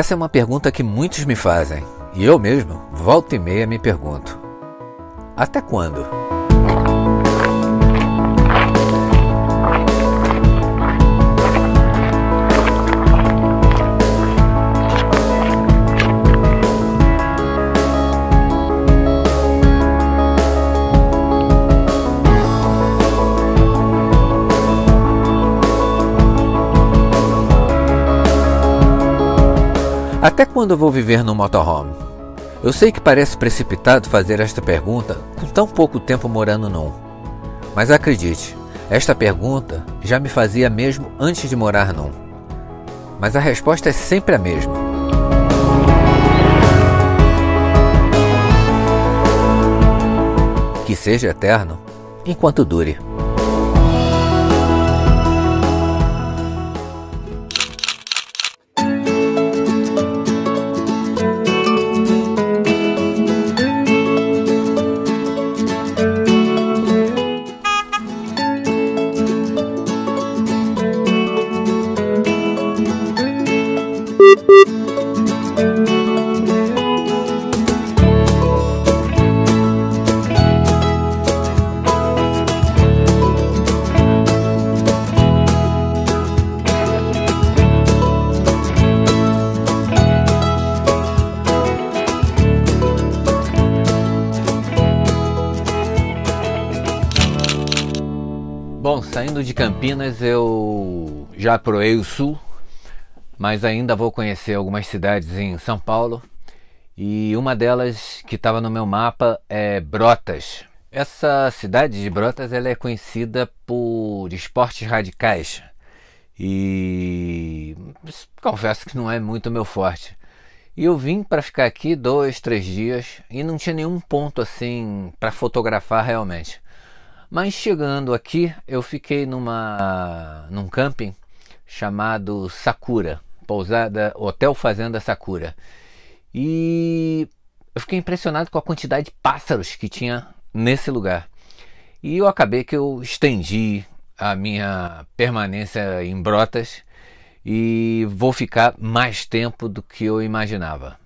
Essa é uma pergunta que muitos me fazem, e eu mesmo, volta e meia, me pergunto: até quando? Até quando eu vou viver no motorhome? Eu sei que parece precipitado fazer esta pergunta com tão pouco tempo morando num. Mas acredite, esta pergunta já me fazia mesmo antes de morar num. Mas a resposta é sempre a mesma. Que seja eterno enquanto dure. Saindo de Campinas eu já proei o sul, mas ainda vou conhecer algumas cidades em São Paulo e uma delas que estava no meu mapa é Brotas. Essa cidade de Brotas ela é conhecida por esportes radicais e confesso que não é muito meu forte. E eu vim para ficar aqui dois, três dias e não tinha nenhum ponto assim para fotografar realmente. Mas chegando aqui, eu fiquei numa num camping chamado Sakura, pousada Hotel Fazenda Sakura. E eu fiquei impressionado com a quantidade de pássaros que tinha nesse lugar. E eu acabei que eu estendi a minha permanência em Brotas e vou ficar mais tempo do que eu imaginava.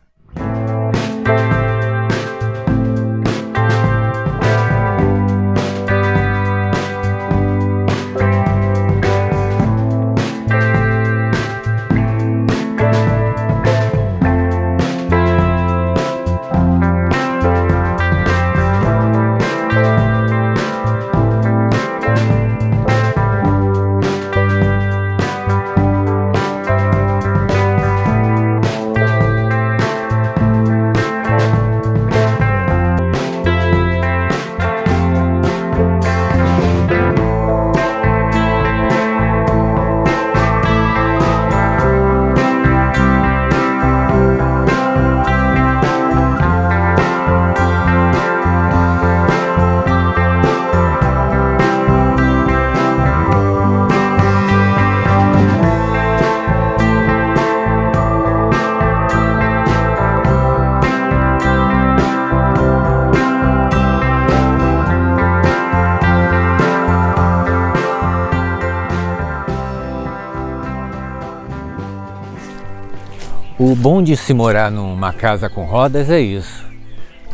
O bom de se morar numa casa com rodas é isso.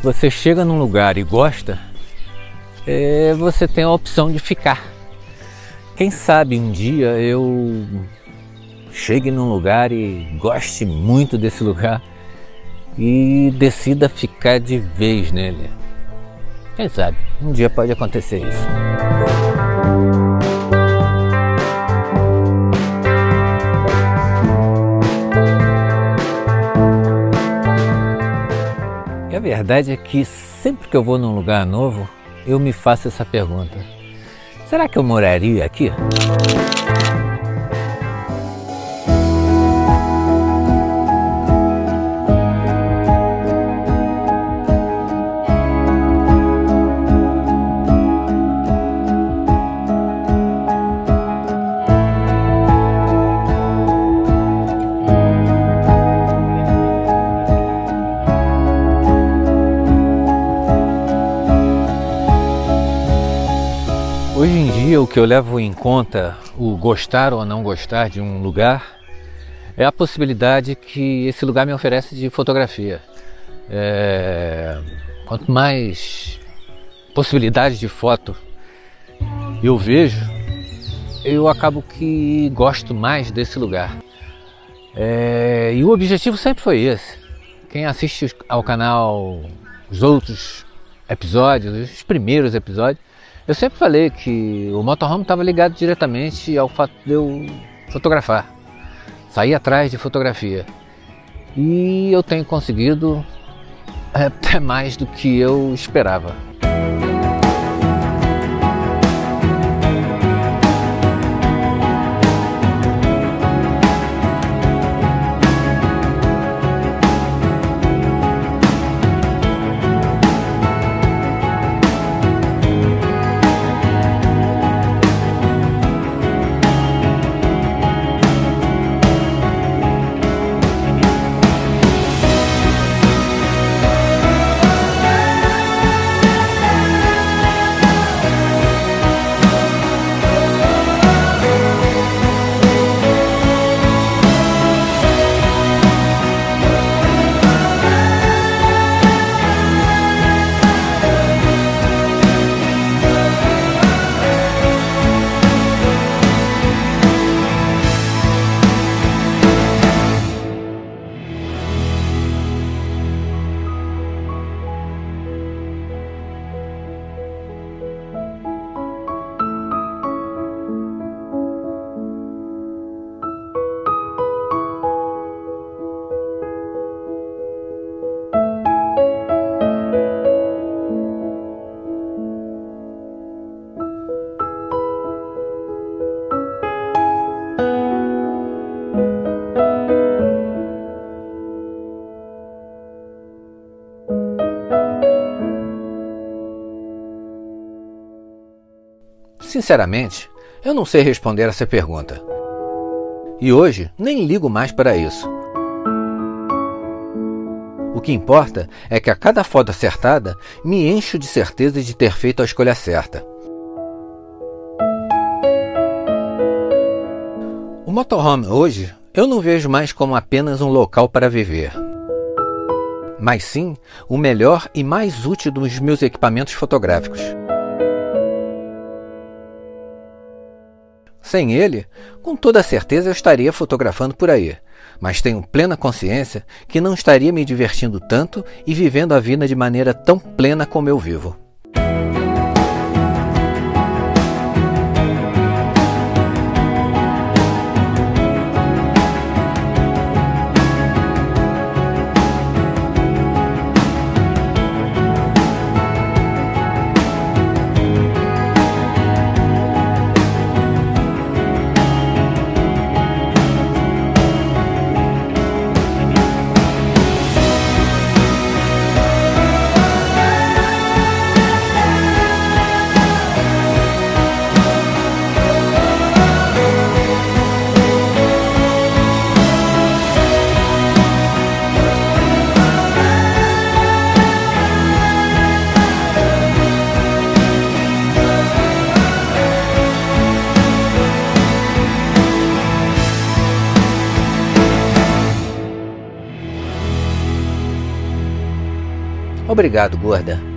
Você chega num lugar e gosta, é, você tem a opção de ficar. Quem sabe um dia eu chegue num lugar e goste muito desse lugar e decida ficar de vez nele. Quem sabe, um dia pode acontecer isso. A verdade é que sempre que eu vou num lugar novo, eu me faço essa pergunta: será que eu moraria aqui? Hoje em dia, o que eu levo em conta, o gostar ou não gostar de um lugar, é a possibilidade que esse lugar me oferece de fotografia. É... Quanto mais possibilidades de foto eu vejo, eu acabo que gosto mais desse lugar. É... E o objetivo sempre foi esse. Quem assiste ao canal os outros episódios, os primeiros episódios, eu sempre falei que o motorhome estava ligado diretamente ao fato de eu fotografar, sair atrás de fotografia. E eu tenho conseguido até mais do que eu esperava. Sinceramente, eu não sei responder essa pergunta. E hoje nem ligo mais para isso. O que importa é que a cada foto acertada me encho de certeza de ter feito a escolha certa. O motorhome hoje eu não vejo mais como apenas um local para viver, mas sim o melhor e mais útil dos meus equipamentos fotográficos. Sem ele, com toda certeza eu estaria fotografando por aí, mas tenho plena consciência que não estaria me divertindo tanto e vivendo a vida de maneira tão plena como eu vivo. Obrigado, gorda.